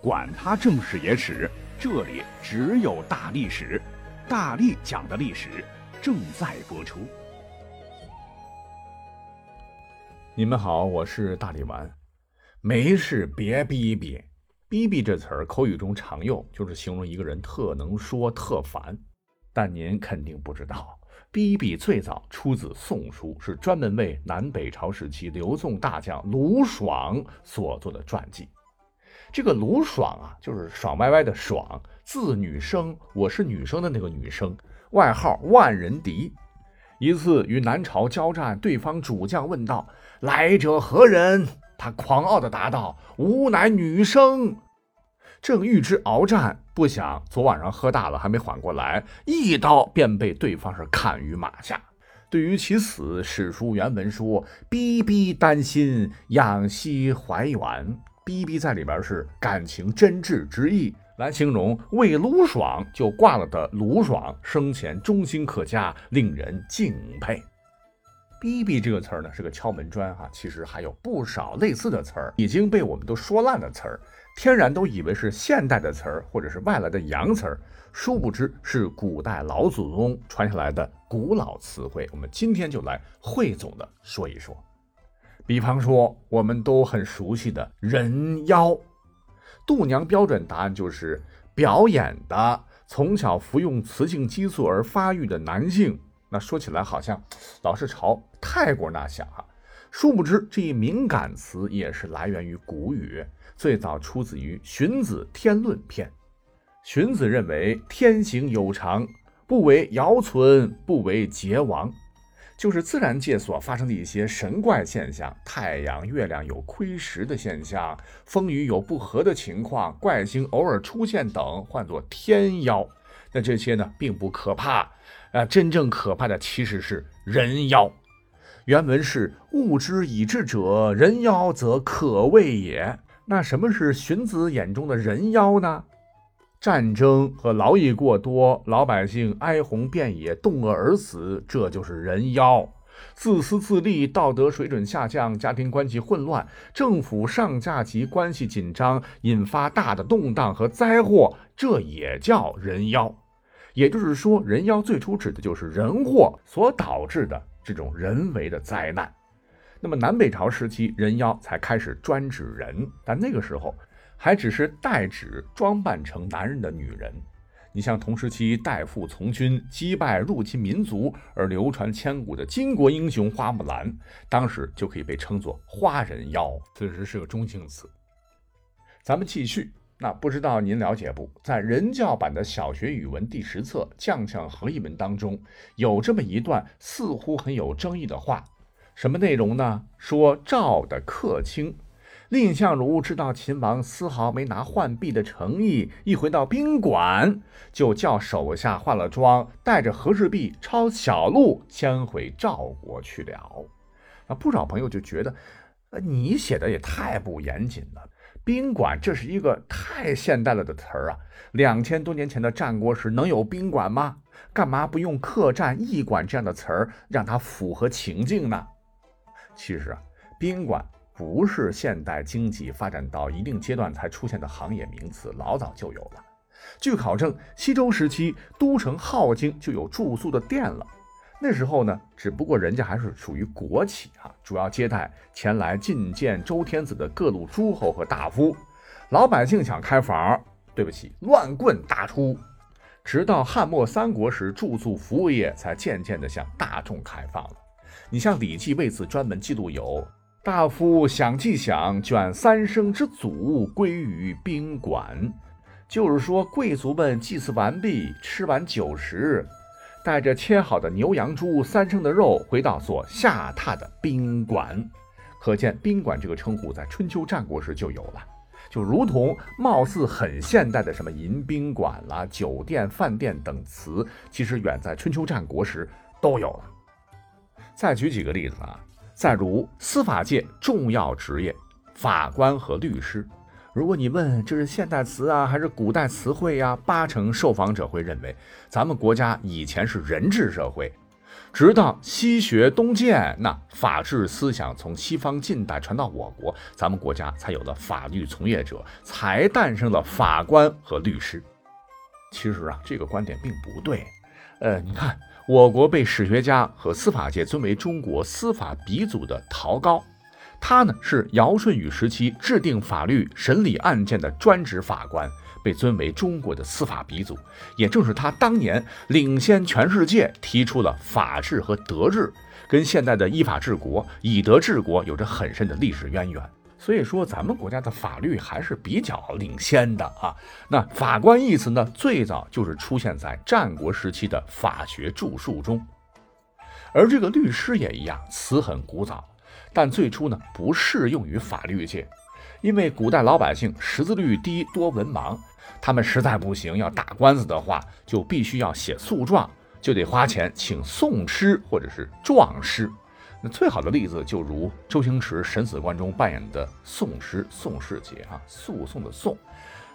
管他正史野史，这里只有大历史，大力讲的历史正在播出。你们好，我是大力丸。没事别逼逼，逼逼这词儿口语中常用，就是形容一个人特能说、特烦。但您肯定不知道，逼逼最早出自《宋书》，是专门为南北朝时期刘宋大将卢爽所做的传记。这个卢爽啊，就是爽歪歪的爽，字女生，我是女生的那个女生，外号万人敌。一次与南朝交战，对方主将问道：“来者何人？”他狂傲地答道：“吾乃女生。”正欲之鏖战，不想昨晚上喝大了，还没缓过来，一刀便被对方是砍于马下。对于其死，史书原文说：“逼逼丹心，仰息怀远。”逼逼在里边是感情真挚之意，来形容为卢爽就挂了的卢爽生前忠心可嘉，令人敬佩。逼逼这个词儿呢是个敲门砖哈，其实还有不少类似的词儿已经被我们都说烂的词儿，天然都以为是现代的词儿或者是外来的洋词儿，殊不知是古代老祖宗传下来的古老词汇。我们今天就来汇总的说一说。比方说，我们都很熟悉的人妖，度娘标准答案就是表演的，从小服用雌性激素而发育的男性。那说起来好像老是朝泰国那想哈，殊不知这一敏感词也是来源于古语，最早出自于《荀子·天论》篇。荀子认为天行有常，不为尧存，不为桀亡。就是自然界所发生的一些神怪现象，太阳、月亮有亏蚀的现象，风雨有不和的情况，怪星偶尔出现等，唤作天妖。那这些呢，并不可怕，啊，真正可怕的其实是人妖。原文是“物之以智者，人妖则可畏也”。那什么是荀子眼中的人妖呢？战争和劳役过多，老百姓哀鸿遍野，冻饿而死，这就是人妖；自私自利，道德水准下降，家庭关系混乱，政府上下级关系紧张，引发大的动荡和灾祸，这也叫人妖。也就是说，人妖最初指的就是人祸所导致的这种人为的灾难。那么南北朝时期，人妖才开始专指人，但那个时候。还只是代指装扮成男人的女人，你像同时期代父从军击败入侵民族而流传千古的巾帼英雄花木兰，当时就可以被称作花人妖，此时是个中性词。咱们继续，那不知道您了解不？在人教版的小学语文第十册《将相和一文》当中，有这么一段似乎很有争议的话，什么内容呢？说赵的客卿。蔺相如知道秦王丝毫没拿浣碧的诚意，一回到宾馆，就叫手下化了妆，带着和氏璧抄小路，先回赵国去了。那不少朋友就觉得，呃，你写的也太不严谨了。宾馆这是一个太现代了的词儿啊！两千多年前的战国时能有宾馆吗？干嘛不用客栈、驿馆这样的词儿，让它符合情境呢？其实啊，宾馆。不是现代经济发展到一定阶段才出现的行业名词，老早就有了。据考证，西周时期都城镐京就有住宿的店了。那时候呢，只不过人家还是属于国企啊，主要接待前来觐见周天子的各路诸侯和大夫。老百姓想开房，对不起，乱棍打出。直到汉末三国时，住宿服务业才渐渐地向大众开放了。你像《礼记》为此专门记录有。大夫享祭享，卷三生之祖归于宾馆。就是说，贵族们祭祀完毕，吃完酒食，带着切好的牛羊猪三生的肉，回到所下榻的宾馆。可见，宾馆这个称呼在春秋战国时就有了，就如同貌似很现代的什么迎宾馆啦、酒店、饭店等词，其实远在春秋战国时都有了。再举几个例子啊。再如司法界重要职业，法官和律师。如果你问这是现代词啊，还是古代词汇呀？八成受访者会认为，咱们国家以前是人治社会，直到西学东渐，那法治思想从西方近代传到我国，咱们国家才有了法律从业者，才诞生了法官和律师。其实啊，这个观点并不对。呃，你看，我国被史学家和司法界尊为中国司法鼻祖的陶高，他呢是尧舜禹时期制定法律、审理案件的专职法官。被尊为中国的司法鼻祖，也正是他当年领先全世界提出了法治和德治，跟现代的依法治国、以德治国有着很深的历史渊源。所以说，咱们国家的法律还是比较领先的啊。那法官一词呢，最早就是出现在战国时期的法学著述中，而这个律师也一样，词很古早，但最初呢不适用于法律界。因为古代老百姓识字率低，多文盲，他们实在不行要打官司的话，就必须要写诉状，就得花钱请讼师或者是状师。那最好的例子就如周星驰《审死官》中扮演的宋师宋世杰啊，诉讼的讼，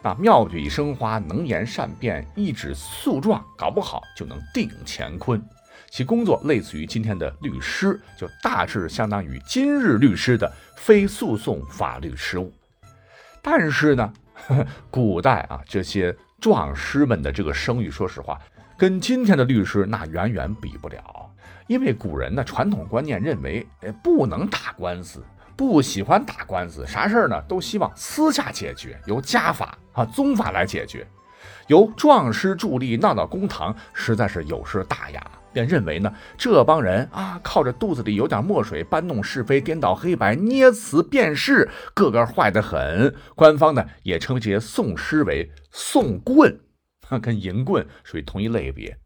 那妙笔生花，能言善辩，一纸诉状，搞不好就能定乾坤。其工作类似于今天的律师，就大致相当于今日律师的非诉讼法律事务。但是呢，古代啊这些状师们的这个声誉，说实话，跟今天的律师那远远比不了。因为古人的传统观念认为，哎，不能打官司，不喜欢打官司，啥事儿呢都希望私下解决，由家法啊宗法来解决，由壮师助力闹到公堂，实在是有失大雅。便认为呢，这帮人啊，靠着肚子里有点墨水，搬弄是非、颠倒黑白、捏词辨事，个个坏得很。官方呢也称这些讼师为讼棍，跟淫棍属于同一类别。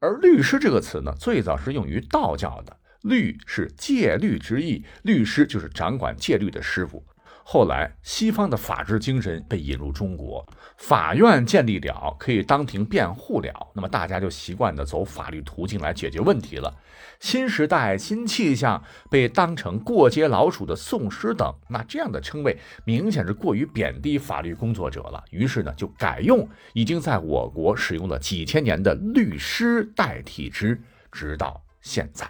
而律师这个词呢，最早是用于道教的，律是戒律之意，律师就是掌管戒律的师傅。后来，西方的法治精神被引入中国，法院建立了，可以当庭辩护了，那么大家就习惯的走法律途径来解决问题了。新时代新气象，被当成过街老鼠的讼师等，那这样的称谓明显是过于贬低法律工作者了。于是呢，就改用已经在我国使用了几千年的律师代替之，直到现在。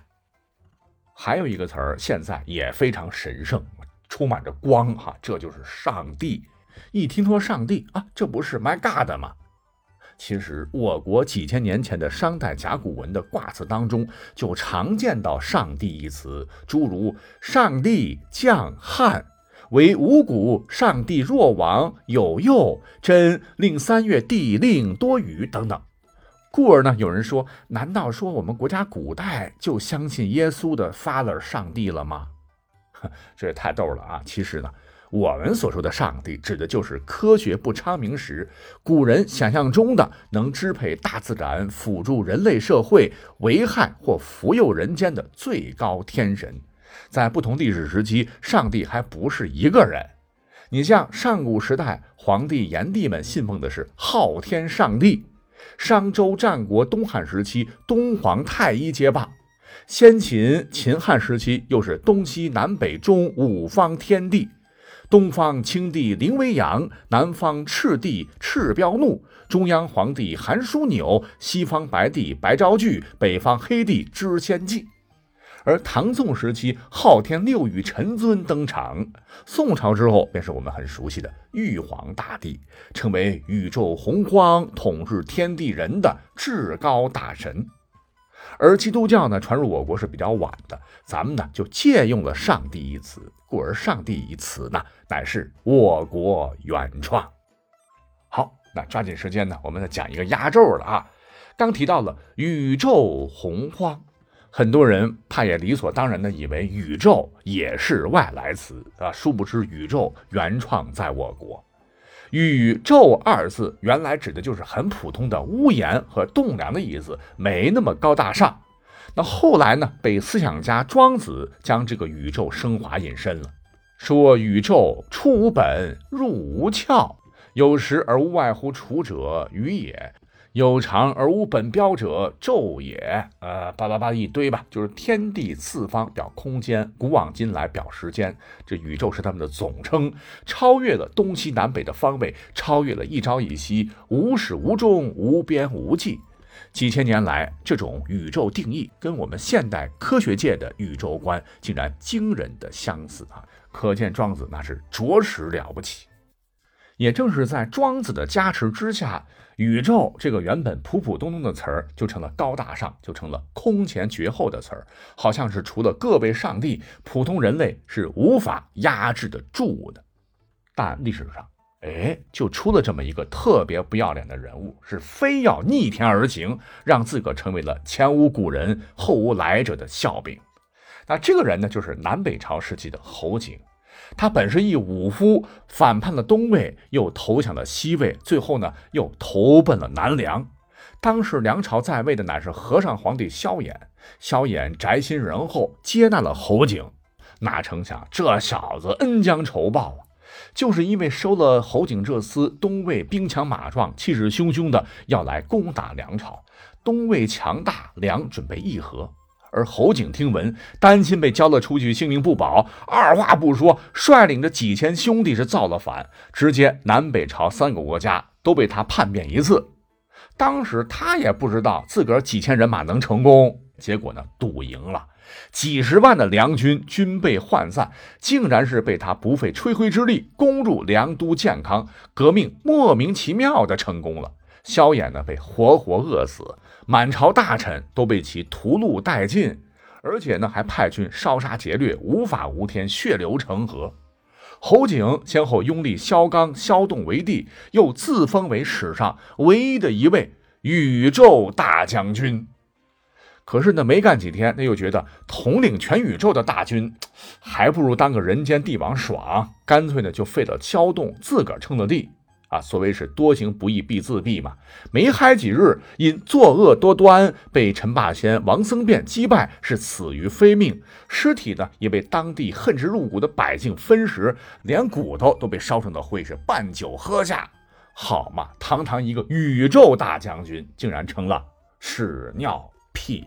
还有一个词儿，现在也非常神圣。充满着光哈，这就是上帝。一听说上帝啊，这不是 My God 吗？其实我国几千年前的商代甲骨文的卦辞当中，就常见到“上帝”一词，诸如“上帝降旱，为五谷；上帝若亡，有佑，真令三月地令多雨”等等。故而呢，有人说，难道说我们国家古代就相信耶稣的 Father 上帝了吗？这也太逗了啊！其实呢，我们所说的上帝，指的就是科学不昌明时，古人想象中的能支配大自然、辅助人类社会、危害或福佑人间的最高天神。在不同历史时期，上帝还不是一个人。你像上古时代，皇帝、炎帝们信奉的是昊天上帝；商周、战国、东汉时期，东皇太一接棒。先秦、秦汉时期，又是东西南北中五方天地。东方青帝灵威阳，南方赤帝赤彪怒，中央皇帝韩枢纽，西方白帝白昭聚，北方黑帝知先稷。而唐宋时期，昊天六御陈尊登场。宋朝之后，便是我们很熟悉的玉皇大帝，成为宇宙洪荒、统治天地人的至高大神。而基督教呢，传入我国是比较晚的，咱们呢就借用了“上帝”一词，故而“上帝”一词呢，乃是我国原创。好，那抓紧时间呢，我们再讲一个压轴了啊！刚提到了宇宙洪荒，很多人怕也理所当然的以为宇宙也是外来词啊，殊不知宇宙原创在我国。宇宙二字原来指的就是很普通的屋檐和栋梁的意思，没那么高大上。那后来呢，被思想家庄子将这个宇宙升华引申了，说宇宙出无本，入无窍，有时而无外乎处者，于也。有常而无本标者，昼也。呃，巴拉巴一堆吧，就是天地四方表空间，古往今来表时间。这宇宙是他们的总称，超越了东西南北的方位，超越了一朝一夕，无始无终，无边无际。几千年来，这种宇宙定义跟我们现代科学界的宇宙观竟然惊人的相似啊！可见庄子那是着实了不起。也正是在庄子的加持之下，宇宙这个原本普普通通的词儿，就成了高大上，就成了空前绝后的词儿，好像是除了各位上帝，普通人类是无法压制得住的。但历史上，哎，就出了这么一个特别不要脸的人物，是非要逆天而行，让自个成为了前无古人后无来者的笑柄。那这个人呢，就是南北朝时期的侯景。他本是一武夫，反叛了东魏，又投降了西魏，最后呢又投奔了南梁。当时梁朝在位的乃是和尚皇帝萧衍，萧衍宅心仁厚，接纳了侯景。哪成想这小子恩将仇报啊！就是因为收了侯景这厮，东魏兵强马壮，气势汹汹的要来攻打梁朝。东魏强大，梁准备议和。而侯景听闻，担心被交了出去，性命不保，二话不说，率领着几千兄弟是造了反，直接南北朝三个国家都被他叛变一次。当时他也不知道自个儿几千人马能成功，结果呢，赌赢了，几十万的梁军军备涣散，竟然是被他不费吹灰之力攻入梁都建康，革命莫名其妙的成功了。萧衍呢，被活活饿死。满朝大臣都被其屠戮殆尽，而且呢还派军烧杀劫掠，无法无天，血流成河。侯景先后拥立萧纲、萧栋为帝，又自封为史上唯一的一位宇宙大将军。可是呢，没干几天，那又觉得统领全宇宙的大军，还不如当个人间帝王爽，干脆呢就废了萧栋，自个儿称了帝。啊，所谓是多行不义必自毙嘛。没嗨几日，因作恶多端，被陈霸先、王僧辩击败，是死于非命。尸体呢，也被当地恨之入骨的百姓分食，连骨头都被烧成了灰，是拌酒喝下。好嘛，堂堂一个宇宙大将军，竟然成了屎尿屁。